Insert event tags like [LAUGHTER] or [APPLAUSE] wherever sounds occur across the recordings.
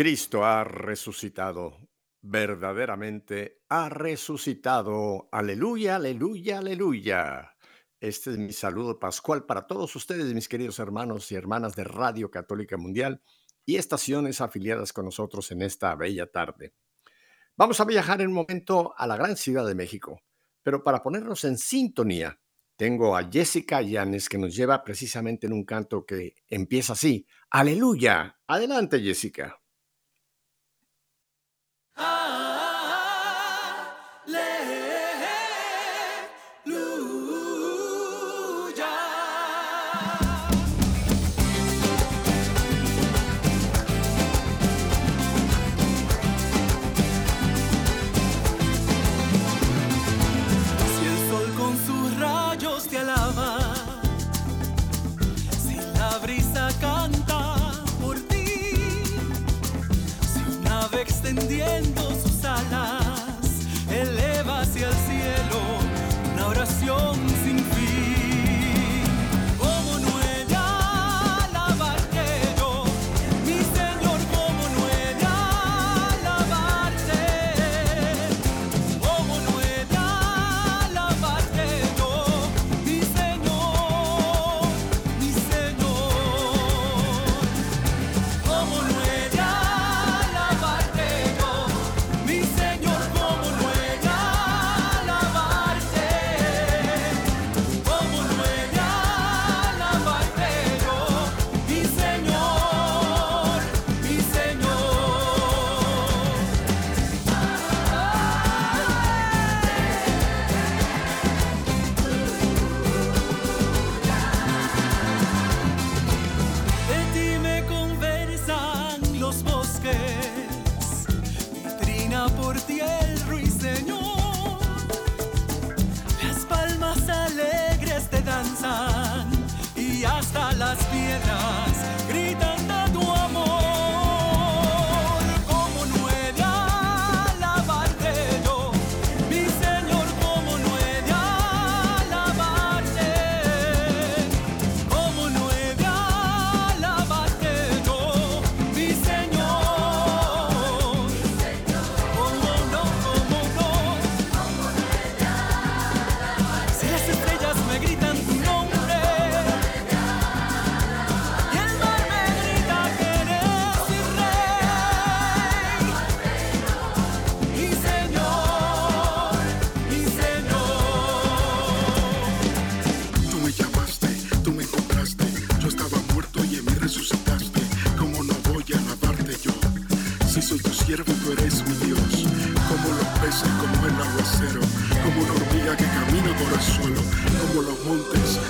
Cristo ha resucitado, verdaderamente ha resucitado. Aleluya, aleluya, aleluya. Este es mi saludo pascual para todos ustedes, mis queridos hermanos y hermanas de Radio Católica Mundial y estaciones afiliadas con nosotros en esta bella tarde. Vamos a viajar en un momento a la gran ciudad de México, pero para ponernos en sintonía, tengo a Jessica Llanes que nos lleva precisamente en un canto que empieza así. Aleluya. Adelante, Jessica.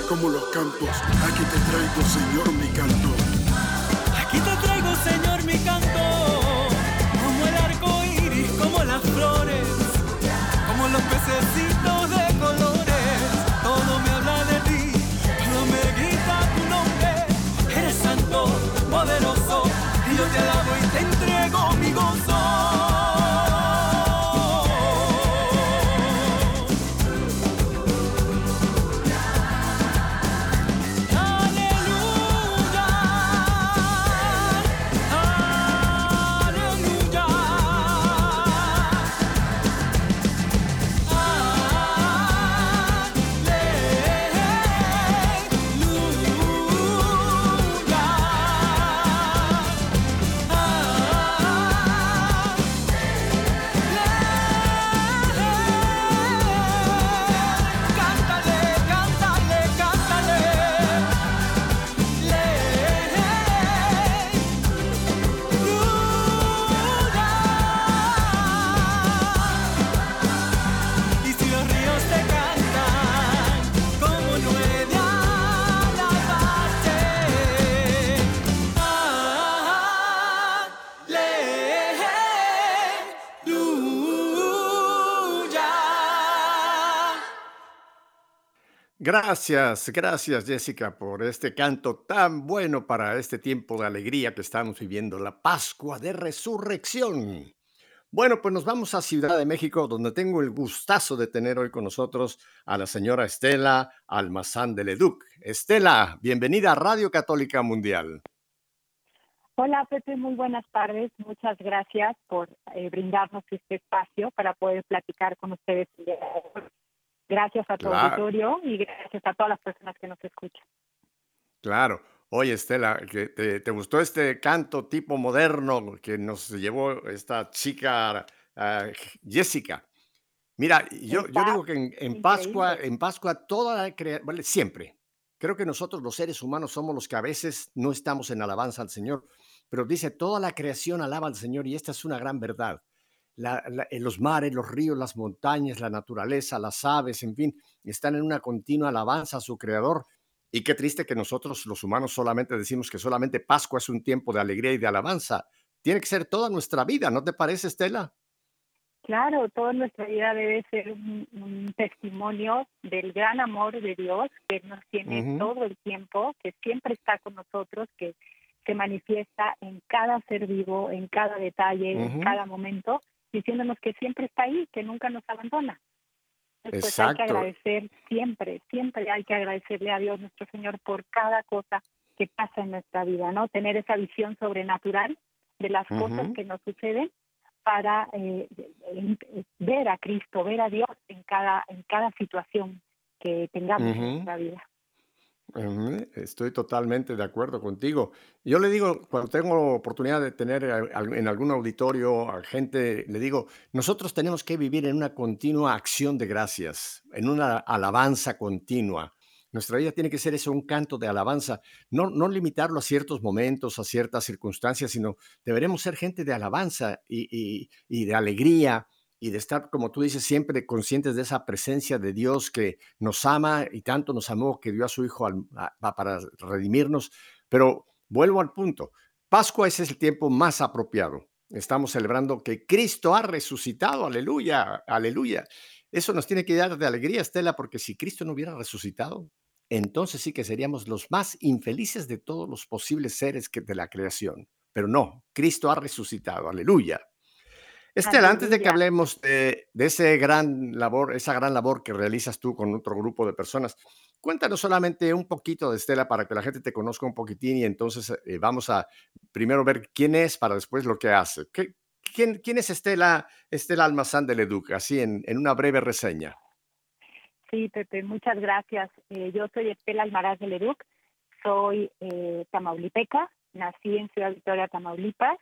como los campos. Aquí te traigo, Señor, mi canto. Aquí te traigo, Señor, mi canto. Como el arco iris, como las flores, como los pececitos de colores. Todo me habla de ti, todo me grita tu nombre. Eres santo, poderoso, y yo te alabo y te entrego mi gozo. Gracias, gracias Jessica por este canto tan bueno para este tiempo de alegría que estamos viviendo, la Pascua de Resurrección. Bueno, pues nos vamos a Ciudad de México, donde tengo el gustazo de tener hoy con nosotros a la señora Estela Almazán de Leduc. Estela, bienvenida a Radio Católica Mundial. Hola Pepe, muy buenas tardes. Muchas gracias por eh, brindarnos este espacio para poder platicar con ustedes. Gracias a tu auditorio y gracias a todas las personas que nos escuchan. Claro. Oye, Estela, te, gustó este canto tipo moderno que nos llevó esta chica ah, Jessica? Mira, yo, yo digo que en, Pascua, en Pascua toda la creación, siempre. Creo que nosotros los seres humanos somos los que a veces no estamos en alabanza al Señor, pero dice, toda la creación alaba al Señor y esta es una gran verdad. En los mares, los ríos, las montañas, la naturaleza, las aves, en fin, están en una continua alabanza a su Creador. Y qué triste que nosotros los humanos solamente decimos que solamente Pascua es un tiempo de alegría y de alabanza. Tiene que ser toda nuestra vida, ¿no te parece, Estela? Claro, toda nuestra vida debe ser un, testimonio del gran amor de Dios que nos tiene todo el tiempo, que siempre está con nosotros, que se manifiesta en cada ser vivo, en cada detalle, en cada momento, diciéndonos que siempre está ahí, que nunca nos abandona. Pues hay que agradecer siempre, siempre hay que agradecerle a Dios nuestro Señor por cada cosa que pasa en nuestra vida, ¿no? Tener esa visión sobrenatural de las cosas que nos suceden para eh, ver a Cristo, ver a Dios en cada en cada situación que tengamos en nuestra vida. Estoy totalmente de acuerdo contigo. Yo le digo, cuando tengo oportunidad de tener en algún auditorio a gente, le digo, nosotros tenemos que vivir en una continua acción de gracias, en una alabanza continua. Nuestra vida tiene que ser eso, un canto de alabanza, no, no limitarlo a ciertos momentos, a ciertas circunstancias, sino deberemos ser gente de alabanza y, y de alegría, y de estar, como tú dices, siempre conscientes de esa presencia de Dios que nos ama y tanto nos amó que dio a su Hijo para redimirnos. Pero vuelvo al punto, Pascua ese es el tiempo más apropiado. Estamos celebrando que Cristo ha resucitado, aleluya, aleluya. Eso nos tiene que dar de alegría, Estela, porque si Cristo no hubiera resucitado, entonces sí que seríamos los más infelices de todos los posibles seres que de la creación. Pero no, Cristo ha resucitado, aleluya. Estela, antes de que hablemos de, ese gran labor, esa gran labor que realizas tú con otro grupo de personas, cuéntanos solamente un poquito de Estela para que la gente te conozca un poquitín y entonces eh, vamos a primero ver quién es para después lo que hace. quién, quién, es Estela, Estela Almazán de Leduc? Así en, en, una breve reseña. Sí, Pepe, muchas gracias. Eh, yo soy Estela Almaraz de Leduc, soy eh, tamaulipeca, nací en Ciudad Victoria, Tamaulipas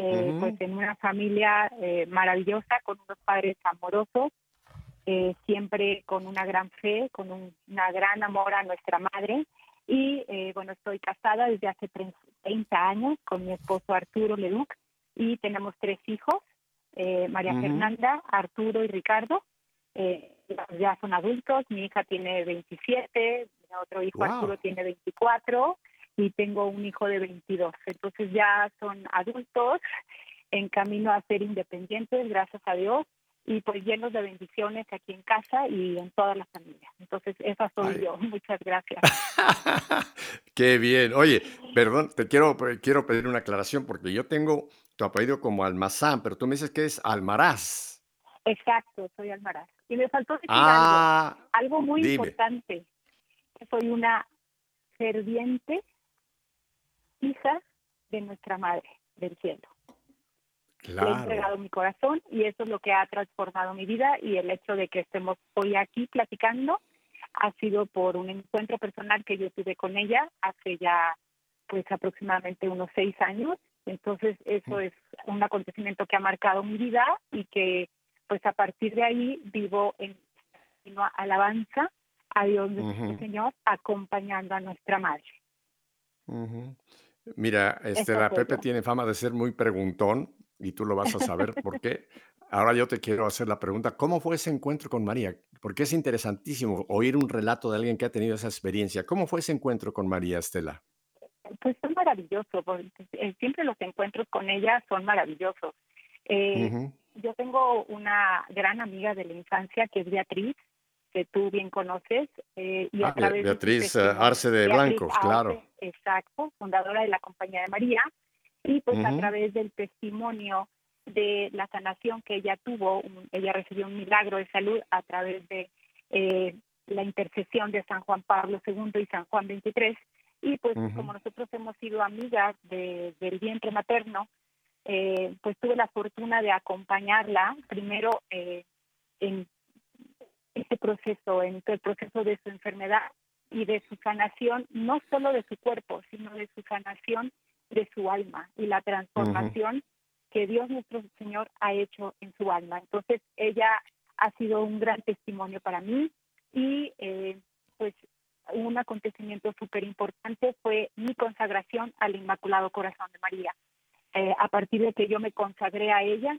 eh, pues en una familia eh, maravillosa, con unos padres amorosos, eh, siempre con una gran fe, con un una gran amor a nuestra madre. Y bueno, estoy casada desde hace 30 años con mi esposo Arturo Leduc y tenemos tres hijos, María Fernanda, Arturo y Ricardo. ya son adultos, mi hija tiene 27, mi otro hijo Arturo tiene 24 y tengo un hijo de 22. Entonces ya son adultos en camino a ser independientes, gracias a Dios, y pues llenos de bendiciones aquí en casa y en toda la familia. Entonces, esa soy yo. [LAUGHS] Muchas gracias. [LAUGHS] Qué bien. Oye, perdón, te quiero, quiero pedir una aclaración porque yo tengo tu apellido como Almazán, pero tú me dices que es Almaraz. Exacto, soy Almaraz. Y me faltó decir algo, ah, algo muy importante. Soy una ferviente hija de nuestra Madre del Cielo. Le he entregado mi corazón y eso es lo que ha transformado mi vida y el hecho de que estemos hoy aquí platicando ha sido por un encuentro personal que yo tuve con ella hace ya pues aproximadamente unos seis años. Entonces eso mm. es un acontecimiento que ha marcado mi vida y que pues a partir de ahí vivo en alabanza a Dios nuestro Señor acompañando a nuestra Madre. Mira, este, la Pepe tiene fama de ser muy preguntón y tú lo vas a saber por [LAUGHS] qué. Ahora yo te quiero hacer la pregunta, ¿cómo fue ese encuentro con María? Porque es interesantísimo oír un relato de alguien que ha tenido esa experiencia. ¿Cómo fue ese encuentro con María Estela? Pues es maravilloso, porque eh, siempre los encuentros con ella son maravillosos. Eh, yo tengo una gran amiga de la infancia que es Beatriz, que tú bien conoces. Eh, y a ah, través Beatriz de Arce de Blancos, claro. Exacto, fundadora de la Compañía de María. Y pues a través del testimonio de la sanación que ella tuvo, ella recibió un milagro de salud a través de eh, la intercesión de San Juan Pablo II y San Juan XXIII. Y pues como nosotros hemos sido amigas de, del vientre materno, eh, pues tuve la fortuna de acompañarla primero eh, en este proceso, en el proceso de su enfermedad y de su sanación, no solo de su cuerpo, sino de su sanación de su alma y la transformación que Dios nuestro Señor ha hecho en su alma. Entonces, ella ha sido un gran testimonio para mí y eh, pues un acontecimiento súper importante fue mi consagración al Inmaculado Corazón de María. Eh, a partir de que yo me consagré a ella,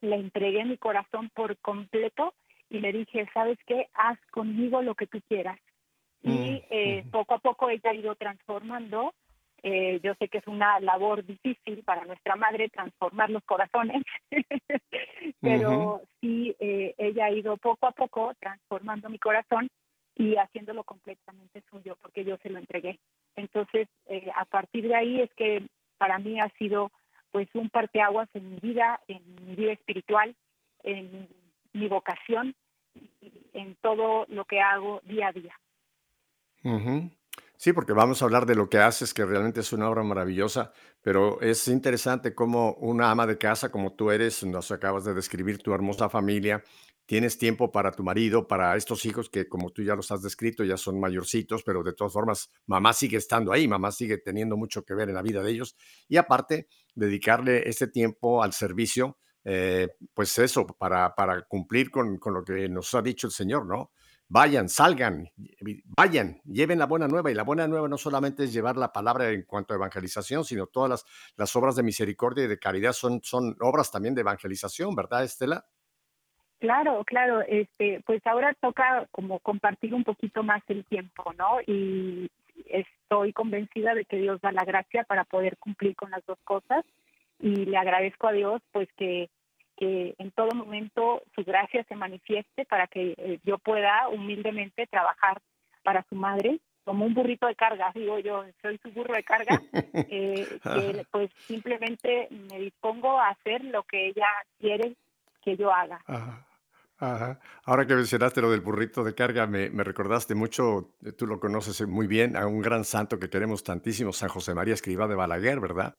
le entregué mi corazón por completo y le dije, ¿sabes qué? Haz conmigo lo que tú quieras. Y mm, eh, poco a poco ella ha ido transformando. Eh, yo sé que es una labor difícil para nuestra madre transformar los corazones, [LAUGHS] pero sí, ella ha ido poco a poco transformando mi corazón y haciéndolo completamente suyo, porque yo se lo entregué. Entonces, a partir de ahí es que para mí ha sido pues un parteaguas en mi vida, en mi vida espiritual, en mi vocación, en todo lo que hago día a día. Sí, porque vamos a hablar de lo que haces, que realmente es una obra maravillosa, pero es interesante cómo una ama de casa como tú eres, nos acabas de describir tu hermosa familia, tienes tiempo para tu marido, para estos hijos que como tú ya los has descrito, ya son mayorcitos, pero de todas formas, mamá sigue estando ahí, mamá sigue teniendo mucho que ver en la vida de ellos. Y aparte, dedicarle ese tiempo al servicio, eh, pues eso, para, para cumplir con, con, lo que nos ha dicho el Señor, ¿no? Vayan, salgan, vayan, lleven la buena nueva. Y la buena nueva no solamente es llevar la palabra en cuanto a evangelización, sino todas las, las obras de misericordia y de caridad son, son obras también de evangelización, ¿verdad, Estela? Claro, claro, este, pues ahora toca como compartir un poquito más el tiempo, ¿no? Y estoy convencida de que Dios da la gracia para poder cumplir con las dos cosas y le agradezco a Dios pues que, que en todo momento su gracia se manifieste para que eh, yo pueda humildemente trabajar para su madre como un burrito de carga, digo yo, soy su burro de carga, [LAUGHS] eh, que pues simplemente me dispongo a hacer lo que ella quiere que yo haga. Ahora que mencionaste lo del burrito de carga, me, recordaste mucho, eh, tú lo conoces muy bien, a un gran santo que queremos tantísimo, San José María Escribá de Balaguer, ¿verdad?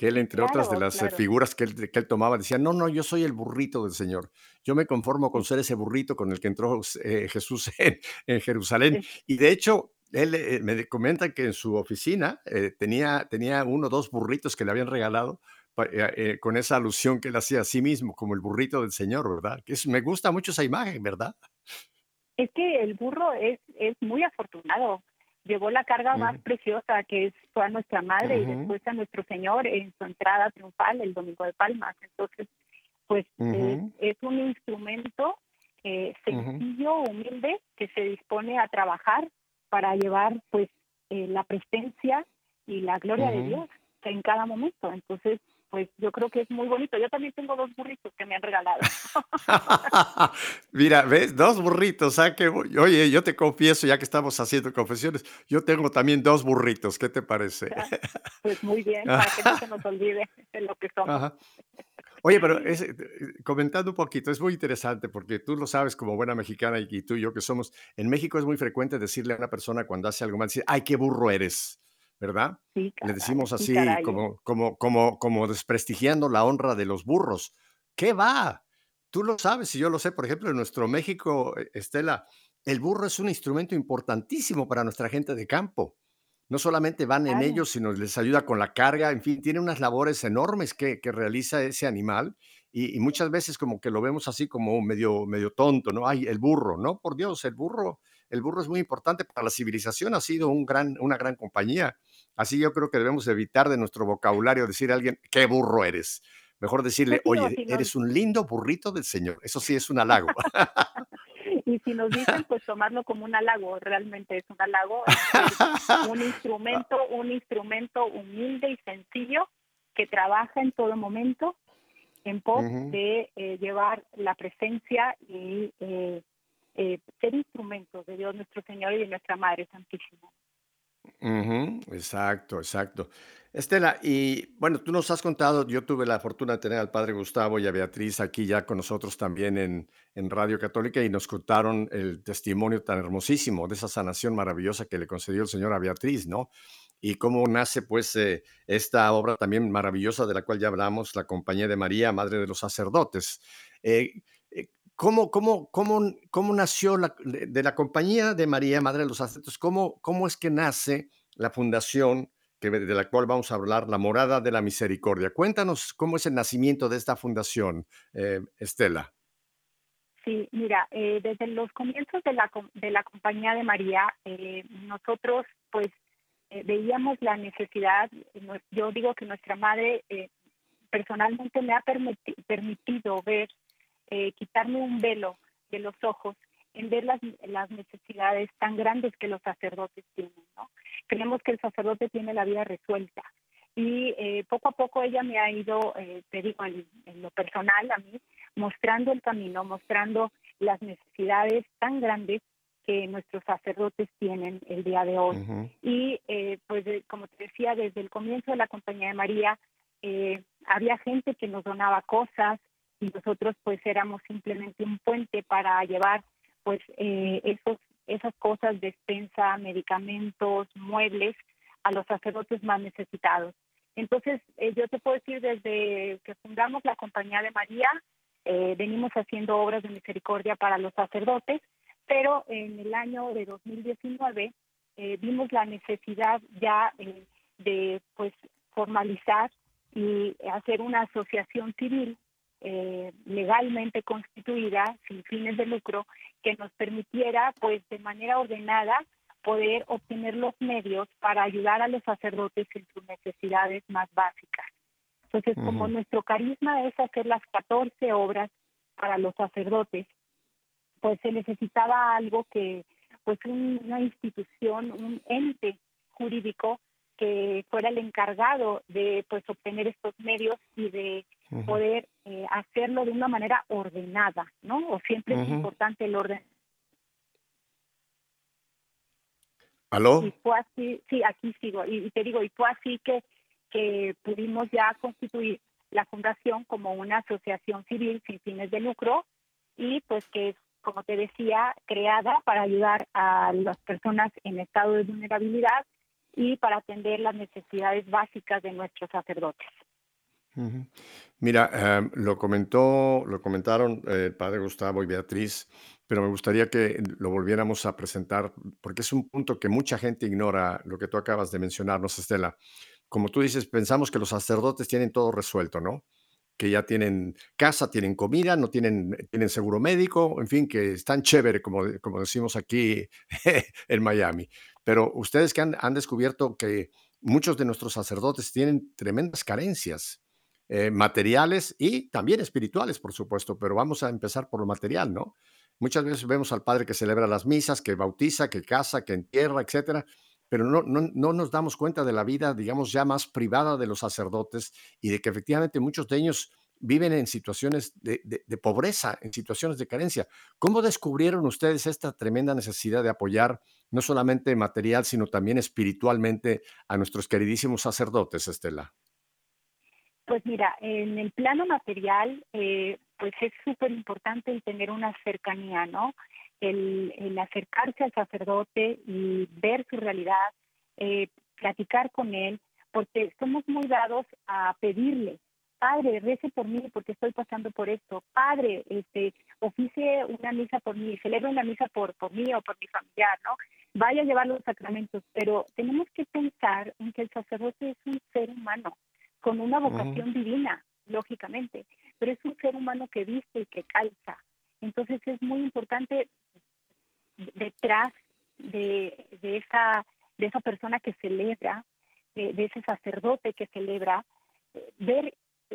Que él, entre otras de las eh, figuras que él, que él, tomaba, decía, no, no, yo soy el burrito del Señor. Yo me conformo con ser ese burrito con el que entró eh, Jesús [LAUGHS] en, Jerusalén. Y de hecho, él me comenta que en su oficina tenía, tenía uno o dos burritos que le habían regalado eh, eh, con esa alusión que él hacía a sí mismo, como el burrito del Señor, ¿verdad? Que es, me gusta mucho esa imagen, ¿verdad? Es que el burro es, es muy afortunado. Llevó la carga más preciosa, que es a nuestra madre y después a nuestro Señor en su entrada triunfal el Domingo de Palmas. Entonces, pues eh, es un instrumento sencillo, humilde, que se dispone a trabajar para llevar pues la presencia y la gloria de Dios en cada momento. Entonces, pues yo creo que es muy bonito. Yo también tengo dos burritos que me han regalado. [LAUGHS] Mira, ¿ves? Dos burritos. ¿ah? Que, oye, yo te confieso, ya que estamos haciendo confesiones, yo tengo también dos burritos. ¿Qué te parece? Pues muy bien, [LAUGHS] para que no se nos olvide de lo que somos. Oye, pero eh, comentando un poquito, es muy interesante porque tú lo sabes como buena mexicana y, tú y yo que somos, en México es muy frecuente decirle a una persona cuando hace algo mal, decir, ay, qué burro eres. ¿Verdad? Le decimos así, como, como, como, como desprestigiando la honra de los burros. ¿Qué va? Tú lo sabes y yo lo sé. Por ejemplo, en nuestro México, eh, Estela, el burro es un instrumento importantísimo para nuestra gente de campo. No solamente van en ellos, sino les ayuda con la carga, en fin, tiene unas labores enormes que, que realiza ese animal y, y, muchas veces como que lo vemos así como medio, medio tonto, ¿no? Ay, el burro, ¿no? Por Dios, el burro, el burro es muy importante para la civilización, ha sido un gran, una gran compañía. Así yo creo que debemos evitar de nuestro vocabulario decir a alguien, qué burro eres. Mejor decirle, pues oye, eres un lindo burrito del Señor. Eso sí es un halago. [LAUGHS] y si nos dicen, pues tomarlo como un halago, realmente es un halago, un [LAUGHS] instrumento, un instrumento humilde y sencillo que trabaja en todo momento en pos de eh, llevar la presencia y eh, ser instrumentos de Dios nuestro Señor y de nuestra Madre Santísima. Exacto, exacto. Estela, y bueno, tú nos has contado, yo tuve la fortuna de tener al padre Gustavo y a Beatriz aquí ya con nosotros también en, en Radio Católica y nos contaron el testimonio tan hermosísimo de esa sanación maravillosa que le concedió el Señor a Beatriz, ¿no? Y cómo nace pues eh, esta obra también maravillosa de la cual ya hablamos, la Compañía de María, Madre de los Sacerdotes. Eh, ¿Cómo, cómo, cómo, cómo nació la, de la Compañía de María, Madre de los Sacerdotes? ¿Cómo, cómo es que nace la fundación de la cual vamos a hablar, la Morada de la Misericordia. Cuéntanos cómo es el nacimiento de esta fundación, eh, Estela. Sí, mira, eh, desde los comienzos de la, de la Compañía de María, eh, nosotros pues veíamos la necesidad, yo digo que nuestra madre personalmente me ha permitido ver, quitarme un velo de los ojos en ver las, las necesidades tan grandes que los sacerdotes tienen. ¿no? creemos que el sacerdote tiene la vida resuelta. Y eh, poco a poco ella me ha ido, eh, te digo, en, lo personal a mí, mostrando el camino, mostrando las necesidades tan grandes que nuestros sacerdotes tienen el día de hoy. Y eh, pues como te decía, desde el comienzo de la Compañía de María, había gente que nos donaba cosas y nosotros pues éramos simplemente un puente para llevar pues esos esas cosas, despensa, medicamentos, muebles, a los sacerdotes más necesitados. Entonces, eh, yo te puedo decir, desde que fundamos la Compañía de María, eh, venimos haciendo obras de misericordia para los sacerdotes, pero en el año de 2019 eh, vimos la necesidad ya de pues formalizar y hacer una asociación civil eh, legalmente constituida, sin fines de lucro, que nos permitiera, pues, de manera ordenada, poder obtener los medios para ayudar a los sacerdotes en sus necesidades más básicas. Entonces, como nuestro carisma es hacer las 14 obras para los sacerdotes, pues se necesitaba algo que, pues una institución, un ente jurídico que fuera el encargado de pues obtener estos medios y de poder eh, hacerlo de una manera ordenada, ¿no? O siempre es importante el orden. ¿Aló? Y fue así, sí, aquí sigo, y, te digo, y fue así que, que pudimos ya constituir la fundación como una asociación civil sin fines de lucro y pues que es, como te decía, creada para ayudar a las personas en estado de vulnerabilidad y para atender las necesidades básicas de nuestros sacerdotes. Mira, em, lo comentó, lo comentaron eh, el padre Gustavo y Beatriz, pero me gustaría que lo volviéramos a presentar, porque es un punto que mucha gente ignora, lo que tú acabas de mencionarnos, Estela. Como tú dices, pensamos que los sacerdotes tienen todo resuelto, ¿no? Que ya tienen casa, tienen comida, no tienen, tienen seguro médico, en fin, que están chévere, como, como decimos aquí [LAUGHS] en Miami. Pero ustedes que han, han descubierto que muchos de nuestros sacerdotes tienen tremendas carencias eh, materiales y también espirituales, por supuesto, pero vamos a empezar por lo material, ¿no? Muchas veces vemos al padre que celebra las misas, que bautiza, que casa, que entierra, etcétera, pero no, no, nos damos cuenta de la vida, digamos, ya más privada de los sacerdotes y de que efectivamente muchos de ellos viven en situaciones de, de, pobreza, en situaciones de carencia. ¿Cómo descubrieron ustedes esta tremenda necesidad de apoyar no solamente material, sino también espiritualmente a nuestros queridísimos sacerdotes, Estela? Pues mira, en el plano material, eh, pues es súper importante el tener una cercanía, ¿no? El, acercarse al sacerdote y ver su realidad, eh, platicar con él, porque somos muy dados a pedirle, Padre, rece por mí porque estoy pasando por esto. Padre, este, oficie una misa por mí, celebre una misa por, por mí o por mi familiar, ¿no? Vaya a llevar los sacramentos, pero tenemos que pensar en que el sacerdote es un ser humano, con una vocación divina, lógicamente, pero es un ser humano que viste y que calza. Entonces es muy importante detrás de, de esa de esa persona que celebra, de, ese sacerdote que celebra, eh, ver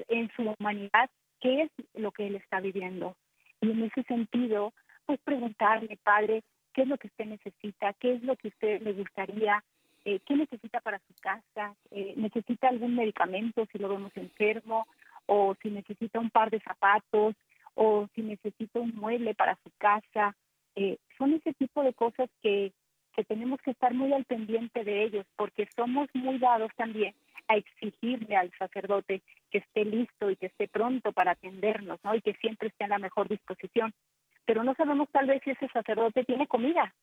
en su humanidad qué es lo que él está viviendo. Y en ese sentido, pues preguntarle, padre, qué es lo que usted necesita, qué es lo que usted le gustaría eh, qué necesita para su casa, eh, necesita algún medicamento si lo vemos enfermo, o si necesita un par de zapatos, o si necesita un mueble para su casa. Eh, son ese tipo de cosas que, que tenemos que estar muy al pendiente de ellos, porque somos muy dados también a exigirle al sacerdote que esté listo y que esté pronto para atendernos, ¿no? Y que siempre esté en la mejor disposición. Pero no sabemos tal vez si ese sacerdote tiene comida.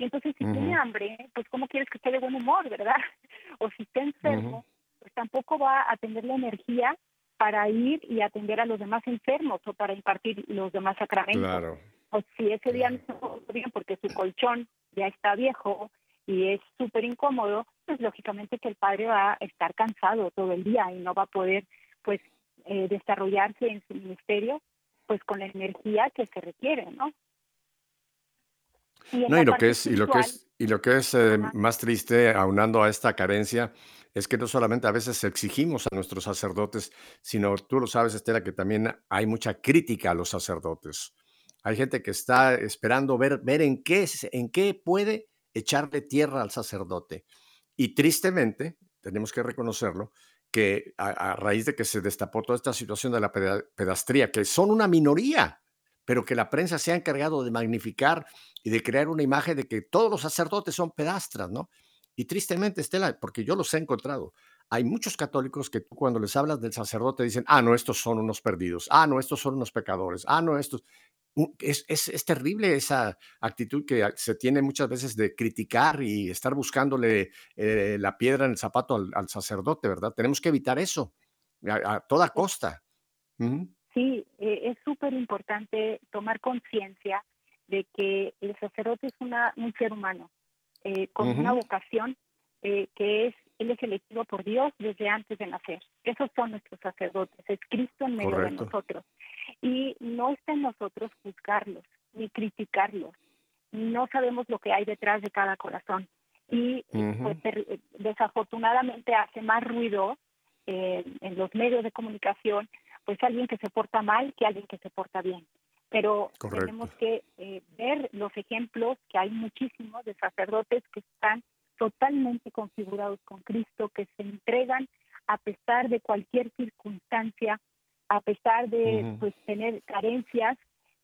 Y entonces si tiene hambre, pues ¿cómo quieres que esté de buen humor, verdad? [LAUGHS] O si está enfermo, pues tampoco va a tener la energía para ir y atender a los demás enfermos o para impartir los demás sacramentos. Claro. O si ese día no está bien porque su colchón ya está viejo y es súper incómodo, pues lógicamente que el padre va a estar cansado todo el día y no va a poder pues eh, desarrollarse en su ministerio pues con la energía que se requiere, ¿no? No, y lo que es, y lo que es, y lo que es eh, más triste, aunando a esta carencia, es que no solamente a veces exigimos a nuestros sacerdotes, sino tú lo sabes, Estela, que también hay mucha crítica a los sacerdotes. Hay gente que está esperando ver, ver en, qué, en qué puede echarle tierra al sacerdote. Y tristemente, tenemos que reconocerlo, que a, raíz de que se destapó toda esta situación de la pedastría, que son una minoría, pero que la prensa se ha encargado de magnificar y de crear una imagen de que todos los sacerdotes son pedastras, ¿no? Y tristemente, Estela, porque yo los he encontrado, hay muchos católicos que cuando les hablas del sacerdote dicen, ah, no, estos son unos perdidos, ah, no, estos son unos pecadores, ah, no, estos... Es, es, terrible esa actitud que se tiene muchas veces de criticar y estar buscándole eh, la piedra en el zapato al, sacerdote, ¿verdad? Tenemos que evitar eso a, toda costa. Sí, eh, es súper importante tomar conciencia de que el sacerdote es una, un ser humano eh, con una vocación que es, él es elegido por Dios desde antes de nacer. Esos son nuestros sacerdotes, es Cristo en medio de nosotros. Y no está en nosotros juzgarlos ni criticarlos. No sabemos lo que hay detrás de cada corazón. Y pues, desafortunadamente hace más ruido eh, en los medios de comunicación, pues alguien que se porta mal que alguien que se porta bien. Pero tenemos que eh, ver los ejemplos, que hay muchísimos de sacerdotes que están totalmente configurados con Cristo, que se entregan a pesar de cualquier circunstancia, a pesar de pues tener carencias,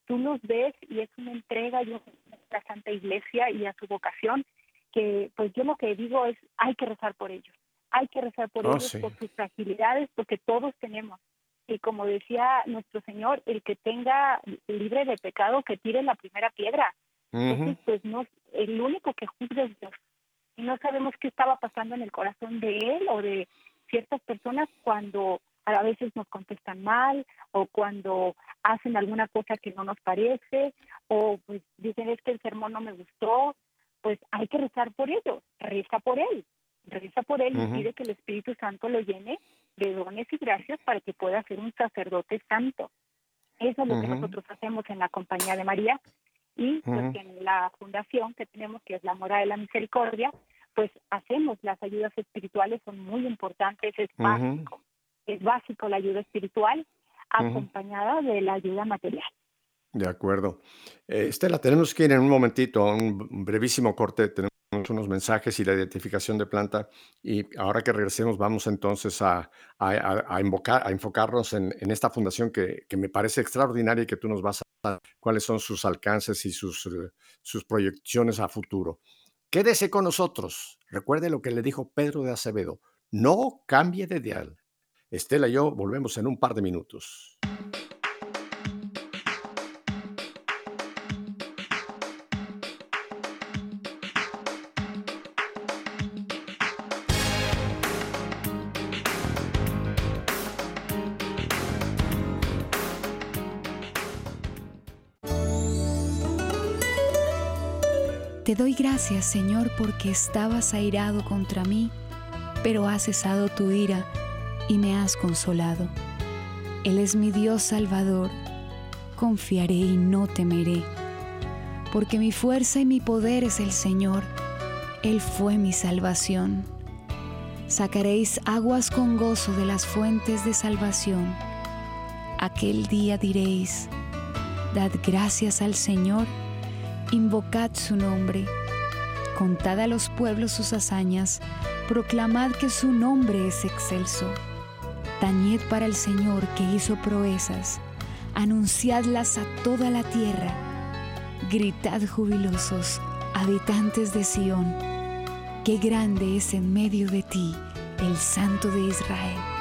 tú los ves y es una entrega a la Santa Iglesia y a su vocación, que pues yo lo que digo es hay que rezar por ellos, hay que rezar por oh, ellos, por sus fragilidades, porque todos tenemos. Y como decía nuestro Señor, el que tenga libre de pecado, que tire la primera piedra. Entonces, pues no, el único que juzga es Dios. Y no sabemos qué estaba pasando en el corazón de él o de ciertas personas cuando a veces nos contestan mal o cuando hacen alguna cosa que no nos parece o pues dicen es que el sermón no me gustó, pues hay que rezar por ellos, reza por él, reza por él y pide que el Espíritu Santo lo llene de dones y gracias para que pueda ser un sacerdote santo. Eso es lo que nosotros hacemos en la Compañía de María y pues en la fundación que tenemos, que es la Mora de la Misericordia, pues hacemos las ayudas espirituales, son muy importantes, es básico es básico la ayuda espiritual acompañada de la ayuda material. De acuerdo. Eh, Estela, tenemos que ir en un momentito, un brevísimo corte. Tenemos unos mensajes y la identificación de planta. Y ahora que regresemos, vamos entonces a, a, invocar, a enfocarnos en, esta fundación que, que, me parece extraordinaria y que tú nos vas a dar cuáles son sus alcances y sus, sus proyecciones a futuro. Quédese con nosotros. Recuerde lo que le dijo Pedro de Acevedo. No cambie de dial. Estela y yo volvemos en un par de minutos. Te doy gracias, Señor, porque estabas airado contra mí, pero has cesado tu ira y me has consolado. Él es mi Dios Salvador, confiaré y no temeré, porque mi fuerza y mi poder es el Señor, Él fue mi salvación. Sacaréis aguas con gozo de las fuentes de salvación. Aquel día diréis, dad gracias al Señor, invocad su nombre, contad a los pueblos sus hazañas, proclamad que su nombre es excelso. Tañed para el Señor que hizo proezas, anunciadlas a toda la tierra. Gritad jubilosos, habitantes de Sión, qué grande es en medio de ti el Santo de Israel.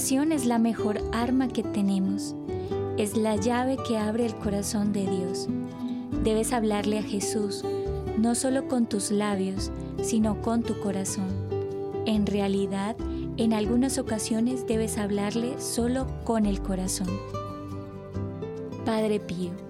Oración es la mejor arma que tenemos. Es la llave que abre el corazón de Dios. Debes hablarle a Jesús, no solo con tus labios, sino con tu corazón. En realidad, en algunas ocasiones debes hablarle solo con el corazón. Padre Pío.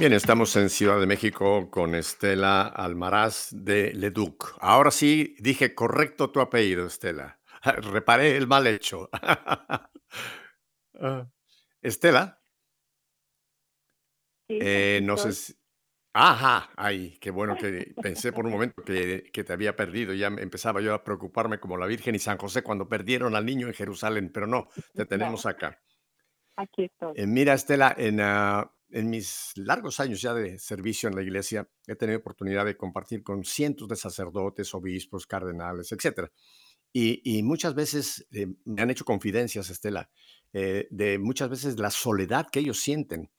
Bien, estamos en Ciudad de México con Estela Almaraz de Leduc. Ahora sí dije correcto tu apellido, Estela. [LAUGHS] Reparé el mal hecho. [LAUGHS] Ah, Estela. Sí, Eh, no sé si... Ajá, ay, qué bueno que pensé por un momento que, que te había perdido. Ya empezaba yo a preocuparme como la Virgen y San José cuando perdieron al niño en Jerusalén, pero no, te [LAUGHS] tenemos acá. aquí estoy. Eh, mira, Estela, en, ah, en mis largos años ya de servicio en la iglesia, he tenido oportunidad de compartir con cientos de sacerdotes, obispos, cardenales, etcétera. Y, y muchas veces eh, me han hecho confidencias, Estela, eh, de muchas veces la soledad que ellos sienten.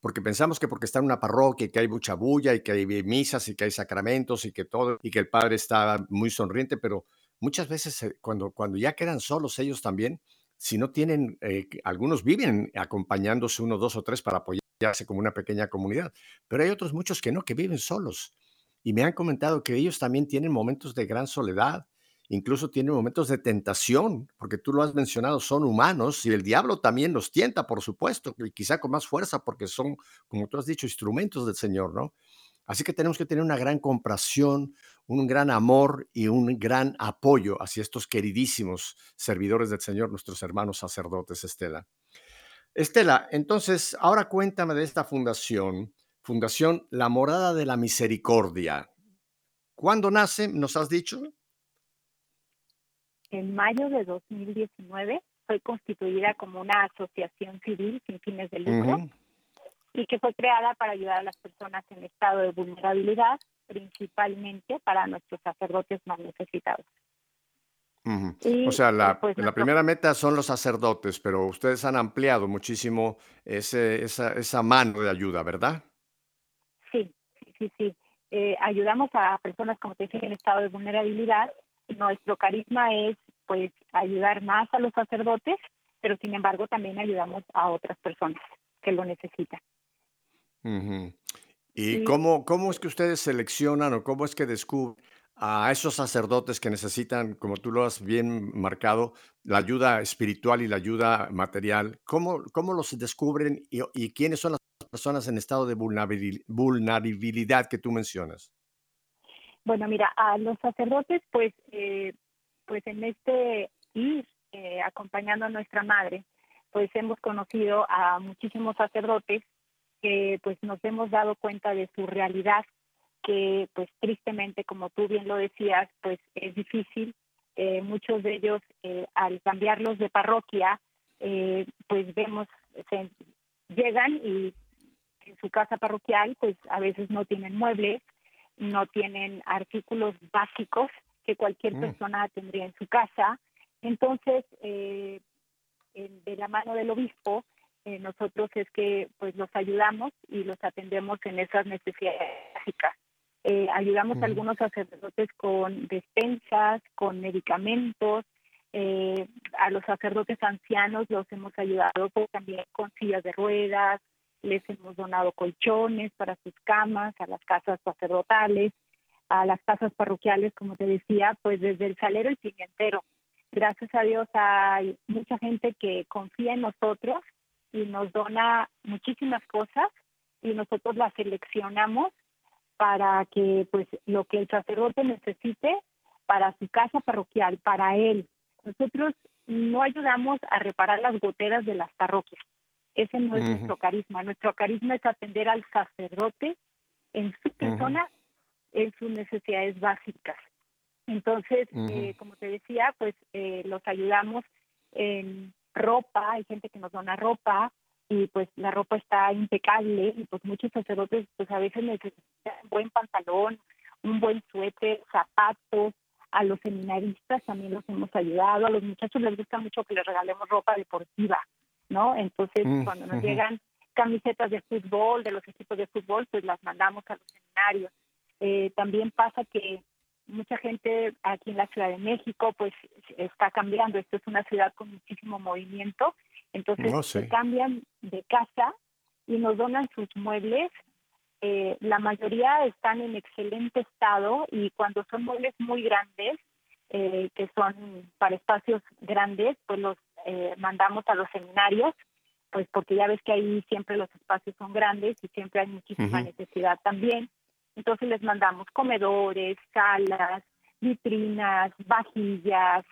Porque pensamos que porque está en una parroquia y que hay mucha bulla y que hay misas y que hay sacramentos y que todo, y que el padre está muy sonriente, pero muchas veces eh, cuando, cuando ya quedan solos ellos también, si no tienen, eh, algunos viven acompañándose uno, dos o tres para apoyarse como una pequeña comunidad, pero hay otros muchos que no, que viven solos. Y me han comentado que ellos también tienen momentos de gran soledad, incluso tienen momentos de tentación, porque tú lo has mencionado, son humanos y el diablo también los tienta, por supuesto, y quizá con más fuerza porque son, como tú has dicho, instrumentos del Señor, ¿no? Así que tenemos que tener una gran compasión, un gran amor y un gran apoyo hacia estos queridísimos servidores del Señor, nuestros hermanos sacerdotes, Estela. Estela, entonces, ahora cuéntame de esta fundación, Fundación La Morada de la Misericordia. ¿Cuándo nace? ¿Nos has dicho? En mayo de 2019 fue constituida como una asociación civil sin fines de lucro y que fue creada para ayudar a las personas en estado de vulnerabilidad, principalmente para nuestros sacerdotes más necesitados. Y, O sea, la, pues, la nuestro- primera meta son los sacerdotes, pero ustedes han ampliado muchísimo ese- esa, esa mano de ayuda, ¿verdad? Sí, sí, sí. Eh, ayudamos a personas, como te dije, en estado de vulnerabilidad. Nuestro carisma es, pues, ayudar más a los sacerdotes, pero sin embargo también ayudamos a otras personas que lo necesitan. ¿Y Sí. cómo, cómo es que ustedes seleccionan o cómo es que descubren a esos sacerdotes que necesitan, como tú lo has bien marcado, la ayuda espiritual y la ayuda material? ¿Cómo, cómo los descubren y, quiénes son las personas en estado de vulnerabil- vulnerabilidad que tú mencionas? Bueno, mira, a los sacerdotes, pues, eh, pues en este ir eh, acompañando a nuestra madre, pues hemos conocido a muchísimos sacerdotes que, pues, nos hemos dado cuenta de su realidad, que, pues, tristemente, como tú bien lo decías, pues, es difícil. Eh, muchos de ellos, eh, al cambiarlos de parroquia, eh, pues, vemos, se, llegan y en su casa parroquial, pues, a veces no tienen muebles, no tienen artículos básicos que cualquier Mm. persona tendría en su casa. Entonces, eh, de la mano del obispo, eh, nosotros es que pues los ayudamos y los atendemos en esas necesidades básicas. Eh, ayudamos a algunos sacerdotes con despensas, con medicamentos, eh, a los sacerdotes ancianos los hemos ayudado pues, también con sillas de ruedas, les hemos donado colchones para sus camas, a las casas sacerdotales, a las casas parroquiales, como te decía, pues desde el salero y pimientero. Gracias a Dios hay mucha gente que confía en nosotros y nos dona muchísimas cosas y nosotros las seleccionamos para que pues lo que el sacerdote necesite para su casa parroquial, para él. Nosotros no ayudamos a reparar las goteras de las parroquias. Ese no es nuestro carisma. Nuestro carisma es atender al sacerdote en su persona, en sus necesidades básicas. Entonces, eh, como te decía, pues eh, los ayudamos en ropa, hay gente que nos dona ropa y pues la ropa está impecable y pues muchos sacerdotes pues a veces necesitan un buen pantalón, un buen suéter, zapatos, a los seminaristas también los hemos ayudado, a los muchachos les gusta mucho que les regalemos ropa deportiva, ¿no? Entonces, mm, cuando nos llegan camisetas de fútbol, de los equipos de fútbol, pues las mandamos a los seminarios. Eh, también pasa que mucha gente aquí en la Ciudad de México pues está cambiando, esto es una ciudad con muchísimo movimiento, entonces se cambian de casa y nos donan sus muebles. Eh, la mayoría están en excelente estado y cuando son muebles muy grandes, eh, que son para espacios grandes, pues los eh, mandamos a los seminarios, pues porque ya ves que ahí siempre los espacios son grandes y siempre hay muchísima necesidad también. Entonces les mandamos comedores, salas, vitrinas, vajillas,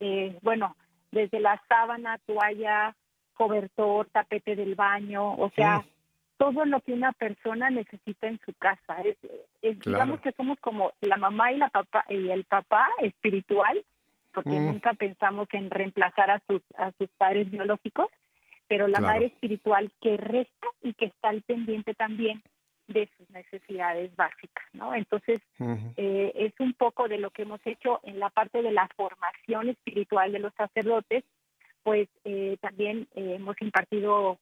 eh, bueno, desde la sábana, toalla, cobertor, tapete del baño, o sea, todo lo que una persona necesita en su casa. Es, Digamos que somos como la mamá y la papá y el papá espiritual, porque nunca pensamos en reemplazar a sus a sus padres biológicos, pero la madre espiritual que resta y que está al pendiente también de sus necesidades básicas, ¿no? Entonces, eh, es un poco de lo que hemos hecho en la parte de la formación espiritual de los sacerdotes, pues eh, también eh, hemos impartido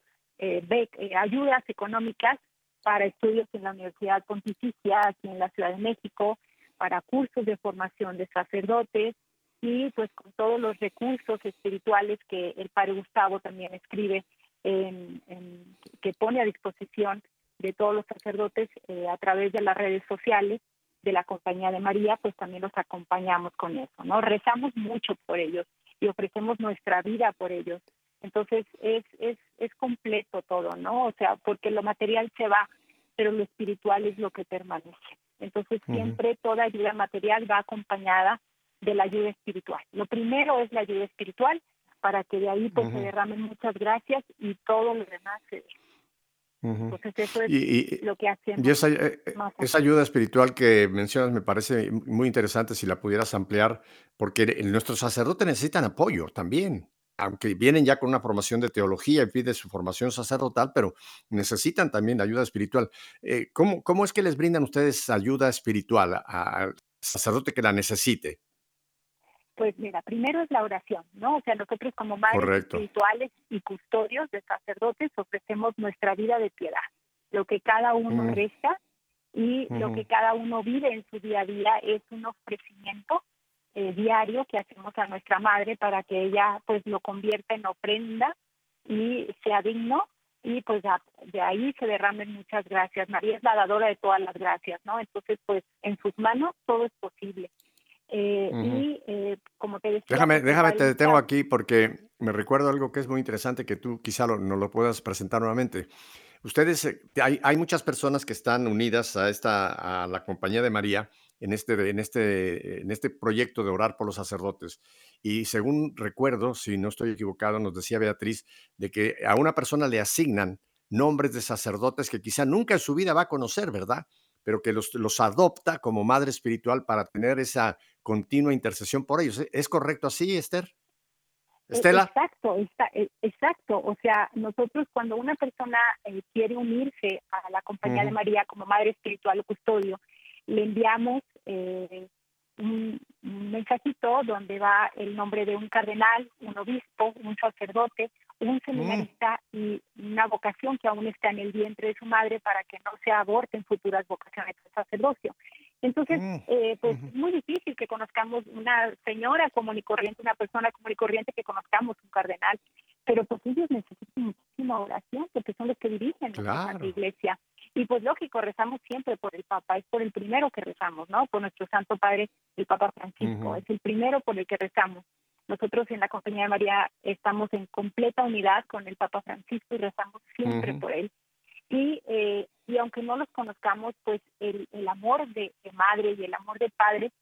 ayudas económicas para estudios en la Universidad Pontificia, aquí en la Ciudad de México, para cursos de formación de sacerdotes y pues con todos los recursos espirituales que el Padre Gustavo también escribe, que pone a disposición de todos los sacerdotes eh, a través de las redes sociales de la Compañía de María, pues también los acompañamos con eso, ¿no? Rezamos mucho por ellos y ofrecemos nuestra vida por ellos. Entonces es, es, es completo todo, ¿no? O sea, porque lo material se va, pero lo espiritual es lo que permanece. Entonces siempre toda ayuda material va acompañada de la ayuda espiritual. Lo primero es la ayuda espiritual para que de ahí pues se derramen muchas gracias y todo lo demás se entonces eso es y, lo que hacemos. Y esa, eh, eh, esa, ayuda espiritual que mencionas me parece muy interesante si la pudieras ampliar, porque nuestros sacerdotes necesitan apoyo también, aunque vienen ya con una formación de teología y pide su formación sacerdotal, pero necesitan también ayuda espiritual. Eh, ¿cómo, ¿Cómo es que les brindan ustedes ayuda espiritual al sacerdote que la necesite? Pues mira, primero es la oración, ¿no? O sea, nosotros como madres espirituales y custodios de sacerdotes ofrecemos nuestra vida de piedad, lo que cada uno mm. resta y lo que cada uno vive en su día a día es un ofrecimiento eh, diario que hacemos a nuestra madre para que ella pues lo convierta en ofrenda y sea digno y pues de ahí se derramen muchas gracias. María es la dadora de todas las gracias, ¿no? Entonces pues en sus manos todo es posible. Eh, y eh, como te decía... Déjame, pues, déjame te detengo aquí porque me recuerdo algo que es muy interesante que tú quizá lo, nos lo puedas presentar nuevamente. Ustedes, eh, hay, hay, muchas personas que están unidas a, esta, a la Compañía de María en este, en, este, en este proyecto de orar por los sacerdotes. Y según recuerdo, si no estoy equivocado, nos decía Beatriz, de que a una persona le asignan nombres de sacerdotes que quizá nunca en su vida va a conocer, ¿verdad? Pero que los, los adopta como madre espiritual para tener esa continua intercesión por ellos. ¿Es correcto así, Esther? E, Estela. Exacto, e, exacto. O sea, nosotros cuando una persona eh, quiere unirse a la Compañía de María como madre espiritual o custodio, le enviamos eh, un, mensajito donde va el nombre de un cardenal, un obispo, un sacerdote, un seminarista y una vocación que aún está en el vientre de su madre para que no se aborten futuras vocaciones de sacerdocio. Entonces, mm, eh, pues es muy difícil que conozcamos una señora común y corriente, una persona común y corriente que conozcamos un cardenal, pero pues ellos necesitan muchísima oración porque son los que dirigen la iglesia. Y pues lógico, rezamos siempre por el Papa, es por el primero que rezamos, ¿no? Por nuestro Santo Padre, el Papa Francisco, es el primero por el que rezamos. Nosotros en la Compañía de María estamos en completa unidad con el Papa Francisco y rezamos siempre por él. Y, eh, y aunque no los conozcamos, pues el, el amor de, madre y el amor de padre,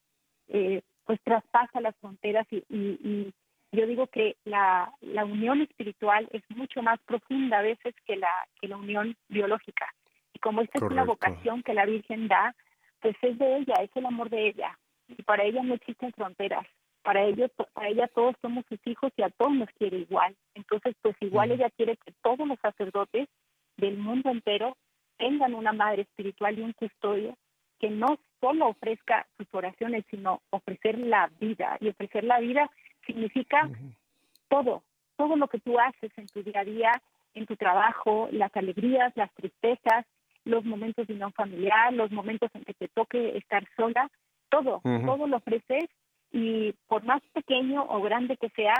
eh, pues traspasa las fronteras y, y, yo digo que la, la unión espiritual es mucho más profunda a veces que la, que la unión biológica. Y como esta es una vocación que la Virgen da, pues es de ella, es el amor de ella. Y para ella no existen fronteras. Para ellos, para ella todos somos sus hijos y a todos nos quiere igual. Entonces, pues igual ella quiere que todos los sacerdotes del mundo entero tengan una madre espiritual y un custodio que no solo ofrezca sus oraciones, sino ofrecer la vida. Y ofrecer la vida significa todo, todo lo que tú haces en tu día a día, en tu trabajo, las alegrías, las tristezas, los momentos de unión familiar, los momentos en que te toque estar sola, todo, todo lo ofreces y por más pequeño o grande que sea,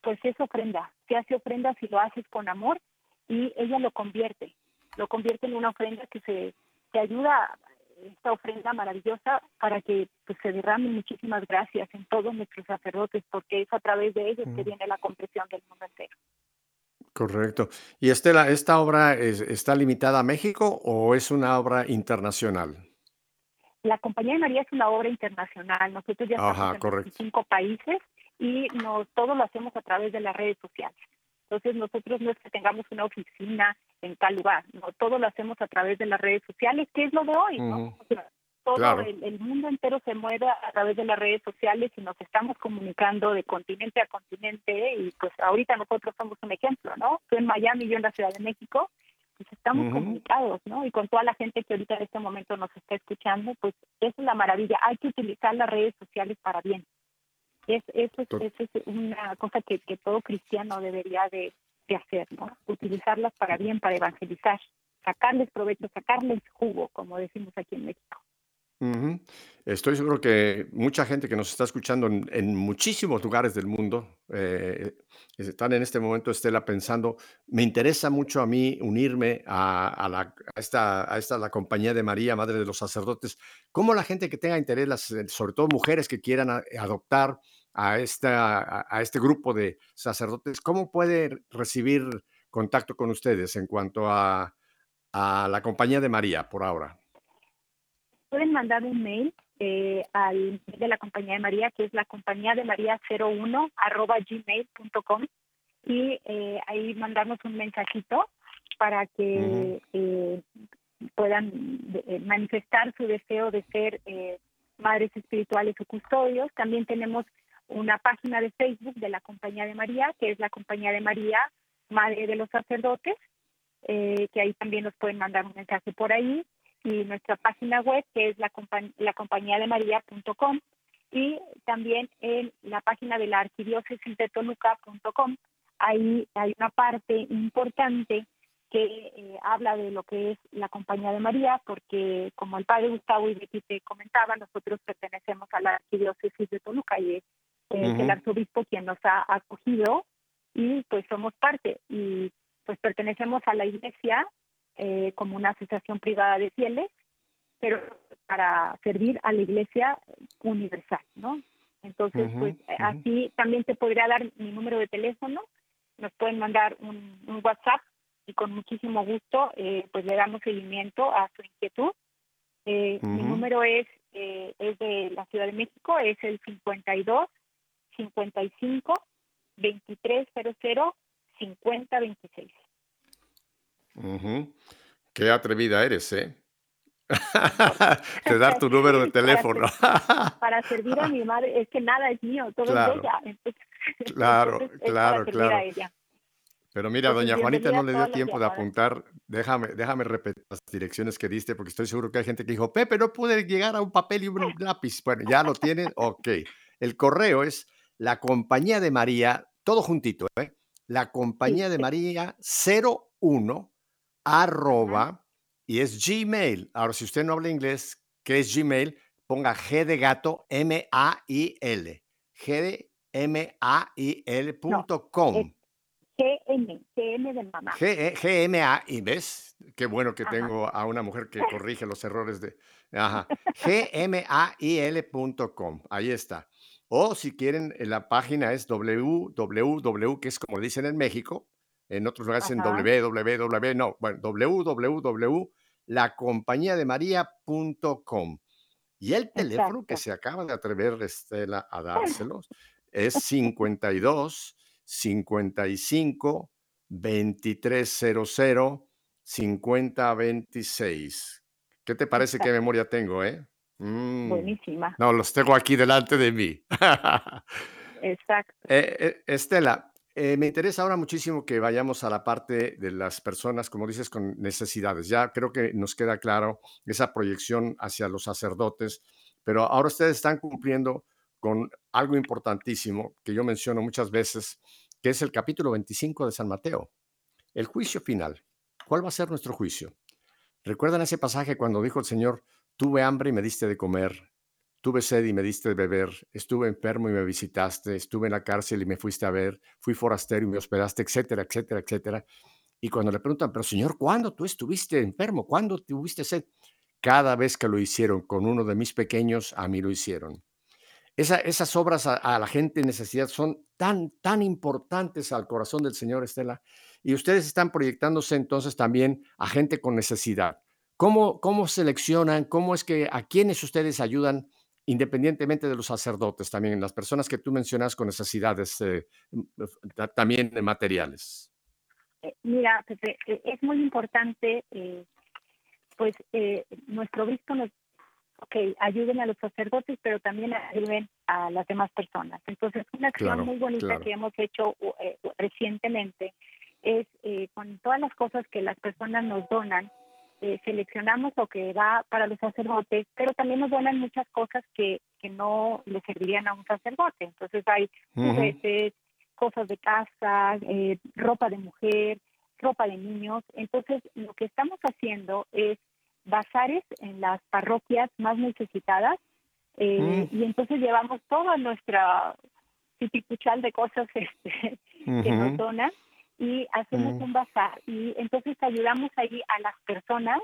pues es ofrenda. Se hace ofrenda si lo haces con amor y ella lo convierte, lo convierte en una ofrenda que se te ayuda esta ofrenda maravillosa para que pues, se derramen muchísimas gracias en todos nuestros sacerdotes, porque es a través de ellos que viene la compresión del mundo entero. Correcto. ¿Y Estela, esta obra está limitada a México o es una obra internacional? La Compañía de María es una obra internacional. Nosotros ya estamos en cinco países y no, todo lo hacemos a través de las redes sociales. Entonces nosotros no es que tengamos una oficina en tal lugar, no, todo lo hacemos a través de las redes sociales, que es lo de hoy, ¿no? todo el, mundo entero se mueve a través de las redes sociales y nos estamos comunicando de continente a continente y pues ahorita nosotros somos un ejemplo, ¿no? Tú en Miami, yo en la Ciudad de México, pues estamos comunicados, ¿no? Y con toda la gente que ahorita en este momento nos está escuchando, pues esa es la maravilla, hay que utilizar las redes sociales para bien. Es, eso, es, es una cosa que, que todo cristiano debería de, de hacer, ¿no? Utilizarlas para bien, para evangelizar, sacarles provecho, sacarles jugo, como decimos aquí en México. Estoy seguro que mucha gente que nos está escuchando en, muchísimos lugares del mundo eh, están en este momento, Estela, pensando, me interesa mucho a mí unirme a, la, esta, a esta la compañía de María, Madre de los Sacerdotes. ¿Cómo la gente que tenga interés, sobre todo mujeres que quieran adoptar a, esta, a, este grupo de sacerdotes, cómo puede recibir contacto con ustedes en cuanto a, a la compañía de María por ahora? pueden mandar un mail eh, al de la compañía de María, que es la compañía de María 01 arroba gmail.com y eh, ahí mandarnos un mensajito para que eh, puedan manifestar su deseo de ser madres espirituales o custodios. También tenemos una página de Facebook de la Compañía de María, que es la Compañía de María, Madre de los Sacerdotes, que ahí también nos pueden mandar un mensaje por ahí y nuestra página web que es la, la compañía de maría.com y también en la página de la arquidiócesis de Toluca.com. Ahí hay una parte importante que eh, habla de lo que es la Compañía de María, porque como el padre Gustavo y Betty te comentaba, nosotros pertenecemos a la Arquidiócesis de Toluca y es el arzobispo quien nos ha acogido y pues somos parte y pues pertenecemos a la iglesia eh, como una asociación privada de fieles, pero para servir a la Iglesia universal, ¿no? Entonces, pues así también te podría dar mi número de teléfono, nos pueden mandar un, WhatsApp y con muchísimo gusto eh, pues le damos seguimiento a su inquietud. Eh, mi número es, es de la Ciudad de México, es el 52 55 2300 5026. Qué atrevida eres, ¿eh? [LAUGHS] de dar tu número de teléfono. [LAUGHS] para, servir a mi madre, es que nada es mío, todo es ella. claro, claro, claro. Pero mira, doña Juanita no le dio tiempo de apuntar. Déjame, déjame repetir las direcciones que diste, porque estoy seguro que hay gente que dijo, Pepe, no pude llegar a un papel y un lápiz. Bueno, ya lo tienen, ok. El correo es la compañía de María, todo juntito, ¿eh? La compañía de María 01 arroba, y es Gmail. Ahora, si usted no habla inglés, ¿qué es Gmail? Ponga G de gato, M-A-I-L. G de M-A-I-L punto com. G-M, G-M de mamá. G-M-A-I, ¿ves? Qué bueno que tengo a una mujer que [LAUGHS] corrige los errores de... Ajá. G-M-A-I-L.com. Ahí está. O si quieren, la página es www, que es como dicen en México, en otros lugares en www, no, bueno, www.lacompañiademaria.com. Y el teléfono que se acaba de atrever Estela a dárselos es 52 55 2300 5026. ¿Qué te parece qué memoria tengo, eh? Mm. Buenísima. No, los tengo aquí delante de mí. [LAUGHS] Exacto. Eh, eh, Estela, eh, me interesa ahora muchísimo que vayamos a la parte de las personas, como dices, con necesidades. Ya creo que nos queda claro esa proyección hacia los sacerdotes, pero ahora ustedes están cumpliendo con algo importantísimo que yo menciono muchas veces, que es el capítulo 25 de San Mateo, el juicio final. ¿Cuál va a ser nuestro juicio? ¿Recuerdan ese pasaje cuando dijo el Señor, tuve hambre y me diste de comer, tuve sed y me diste de beber, estuve enfermo y me visitaste, estuve en la cárcel y me fuiste a ver, fui forastero y me hospedaste, etcétera, etcétera, etcétera? Y cuando le preguntan, pero Señor, ¿cuándo tú estuviste enfermo? ¿Cuándo tuviste sed? Cada vez que lo hicieron con uno de mis pequeños, a mí lo hicieron. esas obras a, a, la gente en necesidad son tan, tan importantes al corazón del Señor, Estela, y ustedes están proyectándose entonces también a gente con necesidad. ¿Cómo, cómo seleccionan, cómo es que a quienes ustedes ayudan independientemente de los sacerdotes también, las personas que tú mencionas con necesidades eh, también materiales? Eh, mira, Pepe, eh, es muy importante, pues nuestro obispo nos, ok, ayuden a los sacerdotes, pero también ayuden a las demás personas. Entonces, una acción muy bonita que hemos hecho recientemente es eh, con todas las cosas que las personas nos donan, eh, seleccionamos lo que va para los sacerdotes, pero también nos donan muchas cosas que, que no le servirían a un sacerdote. Entonces hay juguetes, cosas de casa, eh, ropa de mujer, ropa de niños. Entonces lo que estamos haciendo es bazares en las parroquias más necesitadas mm. y entonces llevamos toda nuestra titipuchal de cosas [LAUGHS] este, que nos donan y hacemos mm. un bazar y entonces ayudamos ahí a las personas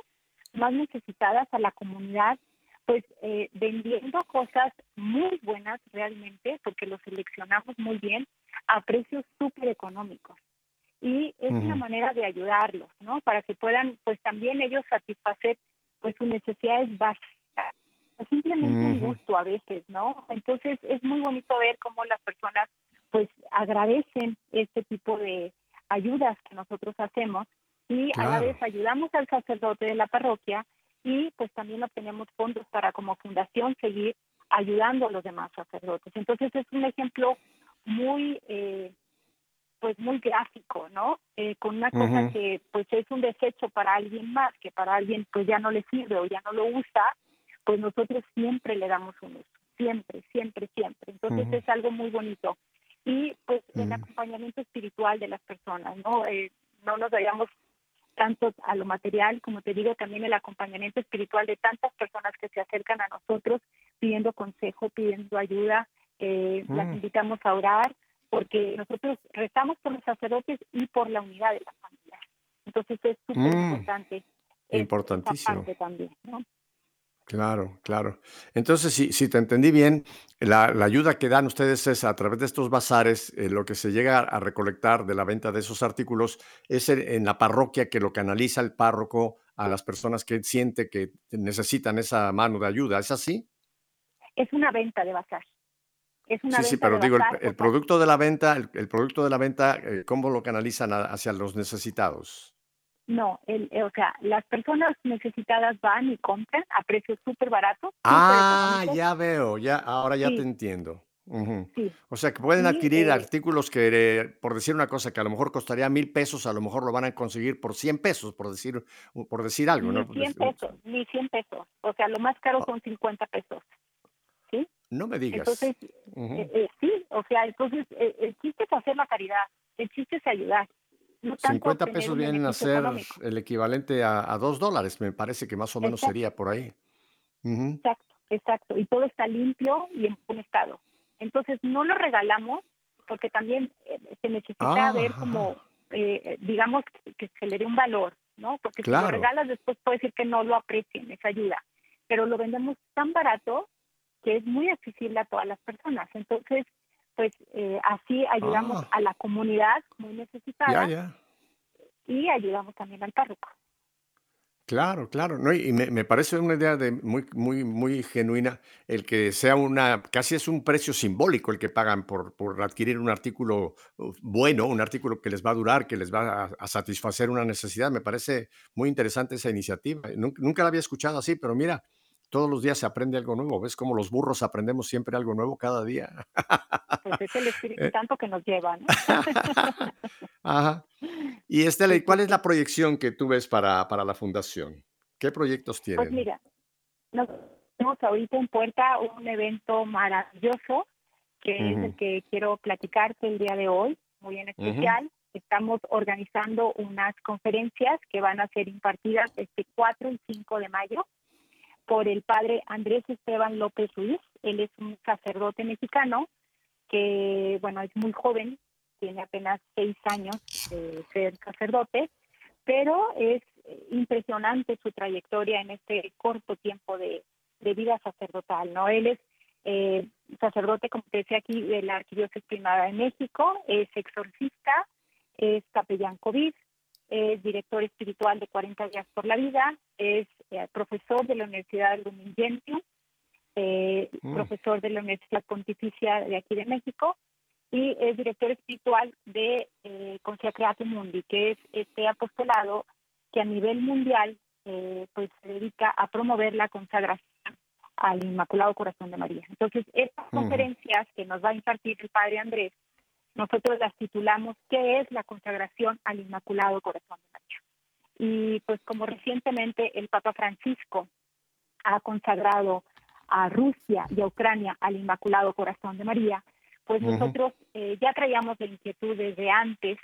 más necesitadas, a la comunidad, pues eh, vendiendo cosas muy buenas realmente, porque los seleccionamos muy bien a precios súper económicos. Y es una manera de ayudarlos, ¿no? Para que puedan, pues también ellos satisfacer pues sus necesidades básicas. simplemente un gusto a veces, ¿no? Entonces es muy bonito ver cómo las personas pues agradecen este tipo de, ayudas que nosotros hacemos y a la vez ayudamos al sacerdote de la parroquia y pues también obtenemos fondos para como fundación seguir ayudando a los demás sacerdotes. Entonces es un ejemplo muy eh, pues muy gráfico, ¿no? Eh, con una cosa que pues es un desecho para alguien más, que para alguien pues ya no le sirve o ya no lo usa, pues nosotros siempre le damos un uso, siempre, siempre, siempre. Entonces es algo muy bonito y pues el mm. acompañamiento espiritual de las personas, ¿no? Eh, no nos vayamos tanto a lo material, como te digo, también el acompañamiento espiritual de tantas personas que se acercan a nosotros pidiendo consejo, pidiendo ayuda, eh, las mm. invitamos a orar, porque nosotros rezamos por los sacerdotes y por la unidad de la familia. Entonces es súper mm. importante. Importantísimo. también, ¿no? Claro, claro. Entonces, si, si te entendí bien, la, ayuda que dan ustedes es a través de estos bazares, eh, lo que se llega a recolectar de la venta de esos artículos es en, la parroquia que lo canaliza el párroco a las personas que siente que necesitan esa mano de ayuda. ¿Es así? Es una venta de bazar. Es una sí, sí, pero digo, el, producto de la venta, el, producto de la venta, eh, ¿cómo lo canalizan hacia los necesitados? No, el, eh, o sea, las personas necesitadas van y compran a precios súper baratos. Ah, ya veo, ya, ahora ya te entiendo. O sea, que pueden adquirir eh, artículos que, por decir una cosa, que a lo mejor costaría mil pesos, a lo mejor lo van a conseguir por 100 pesos, por decir, por decir algo, ni ¿no? 100 pesos, ni 100 pesos. O sea, lo más caro oh. son 50 pesos. ¿Sí? No me digas. Entonces, eh, sí, o sea, entonces el chiste es hacer la caridad, el chiste es ayudar. 50 pesos vienen a ser el equivalente a, a, 2 dólares, me parece que más o menos sería por ahí. Exacto, exacto. Y todo está limpio y en buen estado. Entonces, no lo regalamos porque también eh, se necesita ah, ver como, eh, digamos, que, se le dé un valor, ¿no? Porque si lo regalas después puede decir que no lo aprecien, esa ayuda. Pero lo vendemos tan barato que es muy accesible a todas las personas. Entonces, pues eh, así ayudamos ah. a la comunidad muy necesitada y ayudamos también al párroco. Claro, claro, no, y me, me parece una idea de muy, muy, muy genuina el que sea una, casi es un precio simbólico el que pagan por, por adquirir un artículo uh, bueno, un artículo que les va a durar, que les va a, a satisfacer una necesidad. Me parece muy interesante esa iniciativa. Nunca, nunca la había escuchado así, pero mira, todos los días se aprende algo nuevo. ¿Ves cómo los burros aprendemos siempre algo nuevo cada día? Pues es el Espíritu Santo [LAUGHS] que nos lleva, ¿no? [LAUGHS] Ajá. Y [LAUGHS] Estela, ¿y cuál es la proyección que tú ves para, para la fundación? ¿Qué proyectos Pues tienen? mira, nos tenemos ahorita en puerta un evento maravilloso que es el que quiero platicarte el día de hoy, muy en especial. Estamos organizando unas conferencias que van a ser impartidas este 4 y 5 de mayo por el padre Andrés Esteban López Ruiz. Él es un sacerdote mexicano que, bueno, es muy joven, tiene apenas seis años de ser sacerdote, pero es impresionante su trayectoria en este corto tiempo de, de vida sacerdotal, ¿no? Él es eh, sacerdote, como te decía aquí, de la Arquidiócesis Primada de México, es exorcista, es capellán COVID, es director espiritual de 40 días por la vida, es eh, profesor de la Universidad Lumen Gentium, eh, Mm. profesor de la Universidad Pontificia de aquí de México y es director espiritual de eh, Consecratum Mundi, que es este apostolado que a nivel mundial eh, pues se dedica a promover la consagración al Inmaculado Corazón de María. Entonces, estas ujú. conferencias que nos va a impartir el Padre Andrés, nosotros las titulamos ¿Qué es la consagración al Inmaculado Corazón de María? Y pues como recientemente el Papa Francisco ha consagrado a Rusia y a Ucrania al Inmaculado Corazón de María, pues nosotros eh, ya traíamos la inquietud desde antes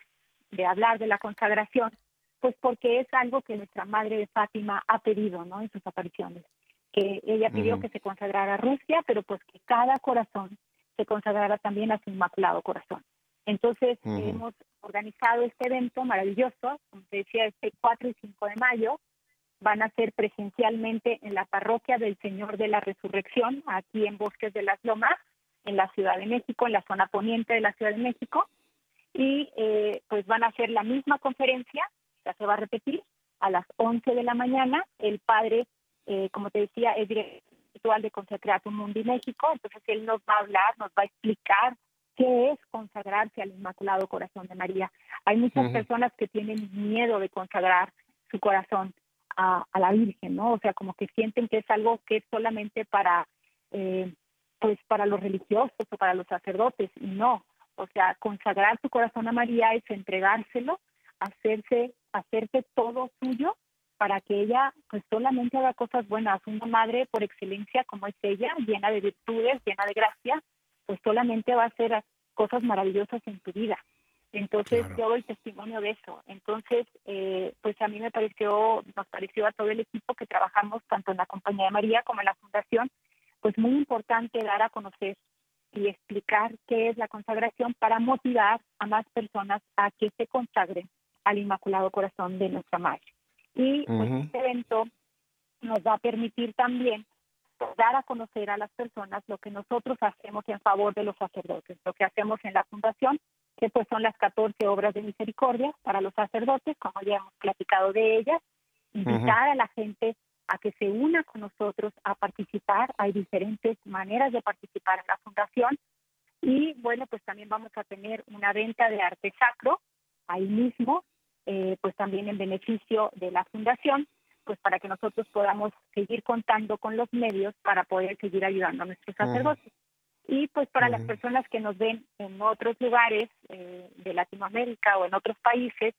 de hablar de la consagración, pues porque es algo que nuestra Madre de Fátima ha pedido, ¿no? En sus apariciones, que ella pidió Ujú. que se consagrara a Rusia, pero pues que cada corazón se consagrara también a su Inmaculado Corazón. Entonces hemos organizado este evento maravilloso, como te decía, este 4 y 5 de mayo, van a ser presencialmente en la parroquia del Señor de la Resurrección, aquí en Bosques de las Lomas, en la Ciudad de México, en la zona poniente de la Ciudad de México, y eh, pues van a hacer la misma conferencia, ya se va a repetir, a las 11 de la mañana. El padre, eh, como te decía, es director de Consecratum Mundi México, entonces él nos va a hablar, nos va a explicar qué es consagrarse al Inmaculado Corazón de María. Hay muchas Ujú. personas que tienen miedo de consagrar su corazón a, a la Virgen, ¿no? O sea, como que sienten que es algo que es solamente para, eh, pues, para los religiosos o para los sacerdotes, y no. O sea, consagrar tu corazón a María es entregárselo, hacerse, hacerse todo suyo para que ella, pues, solamente haga cosas buenas. Una madre por excelencia como es ella, llena de virtudes, llena de gracia, pues solamente va a hacer cosas maravillosas en tu vida. Entonces Claro. yo doy testimonio de eso. Entonces, eh, pues a mí me pareció, nos pareció a todo el equipo que trabajamos tanto en la Compañía de María como en la Fundación, pues muy importante dar a conocer y explicar qué es la consagración para motivar a más personas a que se consagren al Inmaculado Corazón de nuestra Madre. Y pues Ujú. este evento nos va a permitir también dar a conocer a las personas lo que nosotros hacemos en favor de los sacerdotes, lo que hacemos en la fundación, que pues son las 14 obras de misericordia para los sacerdotes, como ya hemos platicado de ellas, invitar a la gente a que se una con nosotros a participar, hay diferentes maneras de participar en la fundación. Y bueno, pues también vamos a tener una venta de arte sacro ahí mismo, eh, pues también en beneficio de la fundación pues para que nosotros podamos seguir contando con los medios para poder seguir ayudando a nuestros sacerdotes. Y pues para las Ujú. personas que nos ven en otros lugares eh, de Latinoamérica o en otros países,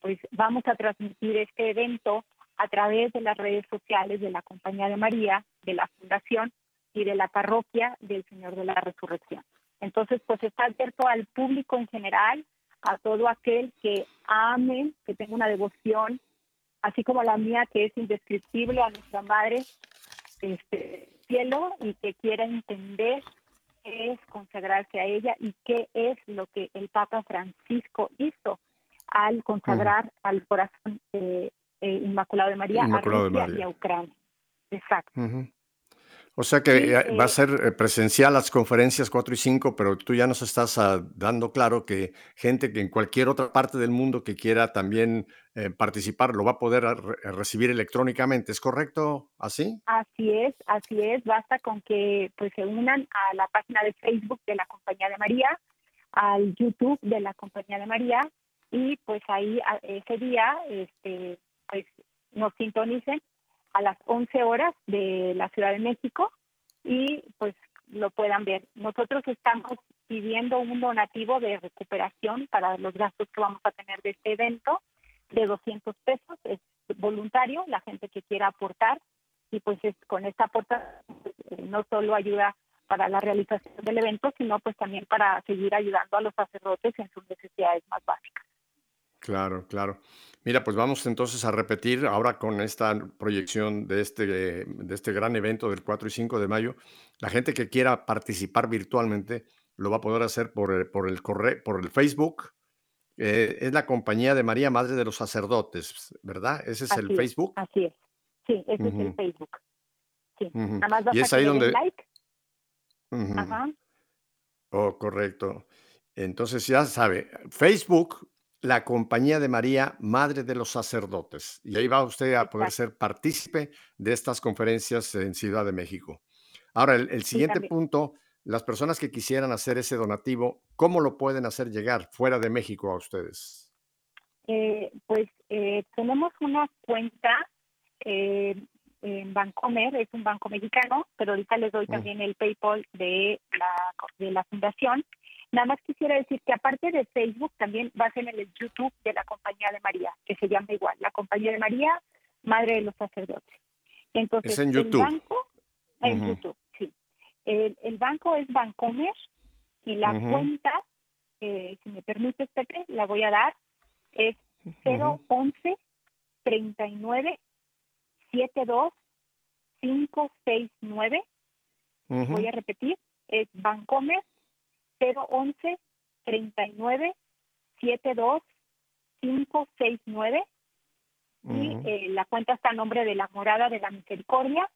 pues vamos a transmitir este evento a través de las redes sociales de la Compañía de María, de la Fundación y de la Parroquia del Señor de la Resurrección. Entonces, pues está abierto al público en general, a todo aquel que ame, que tenga una devoción así como la mía que es indescriptible a nuestra madre este cielo y que quiera entender qué es consagrarse a ella y qué es lo que el Papa Francisco hizo al consagrar al corazón eh, eh, Inmaculado de María Inmaculado a de Rusia María. y a Ucrania. Exacto. O sea que eh, va a ser eh, presencial las conferencias 4 y 5, pero tú ya nos estás ah, dando claro que gente que en cualquier otra parte del mundo que quiera también eh, participar lo va a poder recibir electrónicamente, ¿es correcto así? Así es, así es, basta con que pues se unan a la página de Facebook de la Compañía de María, al YouTube de la Compañía de María y pues ahí ese día este pues nos sintonicen a las 11 horas de la Ciudad de México y pues lo puedan ver. Nosotros estamos pidiendo un donativo de recuperación para los gastos que vamos a tener de este evento de 200 pesos. Es voluntario, la gente que quiera aportar y pues es, con esta aportación pues, eh, no solo ayuda para la realización del evento, sino pues también para seguir ayudando a los sacerdotes en sus necesidades más básicas. Claro, claro. Mira, pues vamos entonces a repetir ahora con esta proyección de este, de este gran evento del 4 y 5 de mayo. La gente que quiera participar virtualmente lo va a poder hacer por el, por el, por el Facebook. Eh, es la compañía de María, Madre de los Sacerdotes, ¿verdad? Ese es el Facebook. Así es. Sí, ese es el Facebook. Sí. Nada más y es ahí donde... like. Ajá. Oh, correcto. Entonces ya sabe, Facebook la Compañía de María, Madre de los Sacerdotes. Y ahí va usted a poder ser partícipe de estas conferencias en Ciudad de México. Ahora, el, siguiente punto, las personas que quisieran hacer ese donativo, ¿cómo lo pueden hacer llegar fuera de México a ustedes? Eh, pues eh, tenemos una cuenta eh, en Bancomer, es un banco mexicano, pero ahorita les doy mm. también el PayPal de la, de la fundación Nada más quisiera decir que aparte de Facebook, también va a ser en el YouTube de la Compañía de María, que se llama igual, la Compañía de María, Madre de los Sacerdotes. Entonces, es en YouTube. El banco, en YouTube, sí. El, banco es Bancomer y la cuenta, eh, si me permite, Pepe, la voy a dar, es 011 39 72 569. Voy a repetir, es Bancomer 011 39 72 569 y eh, la cuenta está a nombre de la Morada de la Misericordia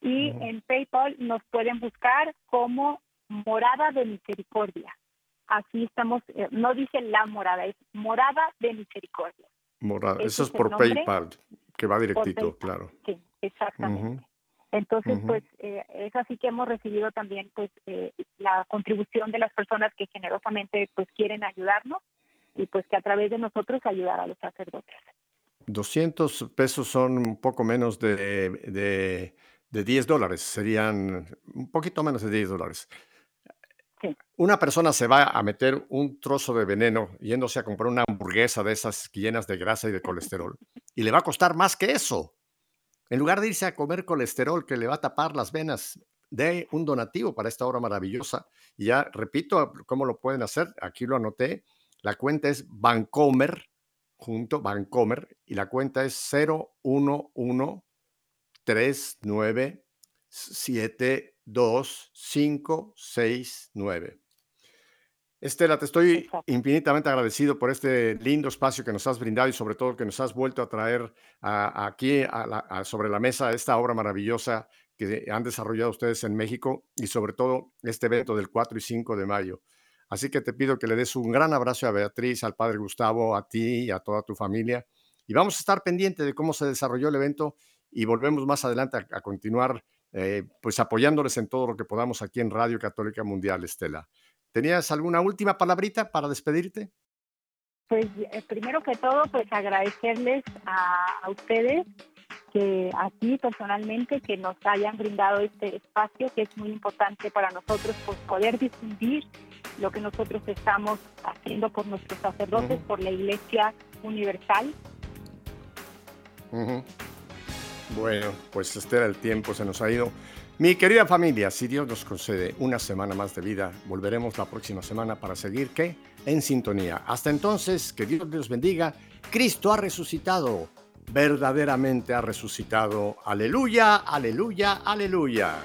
y en PayPal nos pueden buscar como Morada de Misericordia. Así estamos, eh, no dice la morada, es Morada de Misericordia. Morada, eso es, por PayPal, que va directito, claro. Sí, exactamente. Entonces, pues eh, es así que hemos recibido también pues eh, la contribución de las personas que generosamente pues quieren ayudarnos y pues que a través de nosotros ayudar a los sacerdotes. 200 pesos son un poco menos de, de, de 10 dólares, serían un poquito menos de 10 dólares. Sí. Una persona se va a meter un trozo de veneno yéndose a comprar una hamburguesa de esas llenas de grasa y de colesterol y le va a costar más que eso. En lugar de irse a comer colesterol que le va a tapar las venas, de un donativo para esta obra maravillosa. Y ya repito cómo lo pueden hacer. Aquí lo anoté. La cuenta es Bancomer, junto Bancomer, y la cuenta es 011 39 Estela, te estoy infinitamente agradecido por este lindo espacio que nos has brindado y sobre todo que nos has vuelto a traer aquí sobre la mesa esta obra maravillosa que han desarrollado ustedes en México y sobre todo este evento del 4 y 5 de mayo. Así que te pido que le des un gran abrazo a Beatriz, al padre Gustavo, a ti y a toda tu familia. Y vamos a estar pendientes de cómo se desarrolló el evento y volvemos más adelante a, continuar eh, pues apoyándoles en todo lo que podamos aquí en Radio Católica Mundial, Estela. ¿Tenías alguna última palabrita para despedirte? Pues eh, primero que todo, pues agradecerles a, ustedes que aquí personalmente que nos hayan brindado este espacio que es muy importante para nosotros pues poder difundir lo que nosotros estamos haciendo por nuestros sacerdotes, por la Iglesia Universal. Bueno, pues este era el tiempo, se nos ha ido. Mi querida familia, si Dios nos concede una semana más de vida, volveremos la próxima semana para seguir ¿qué? en sintonía. Hasta entonces, que Dios los bendiga. Cristo ha resucitado, verdaderamente ha resucitado. Aleluya, aleluya, aleluya.